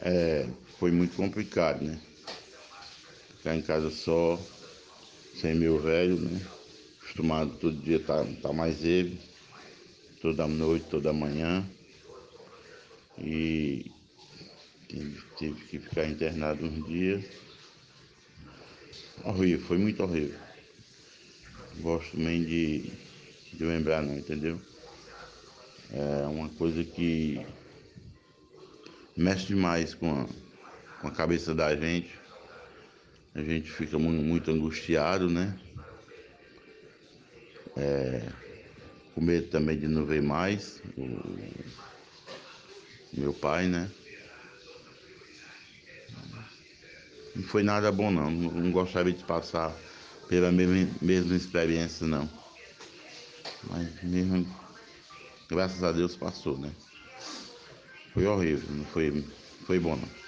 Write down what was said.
É, foi muito complicado, né? Ficar em casa só, sem meu velho, né? Acostumado todo dia tá, tá mais ele, toda noite, toda manhã. E tive que ficar internado uns dias. Horrível, foi muito horrível. Gosto nem de, de lembrar não, entendeu? É uma coisa que mexe demais com a, com a cabeça da gente. A gente fica muito, muito angustiado, né? É, com medo também de não ver mais o meu pai, né? Não foi nada bom não, não gostaria de passar pela mesma, mesma experiência não. Mas mesmo, graças a Deus passou, né? Foi horrível, não foi, foi bom não.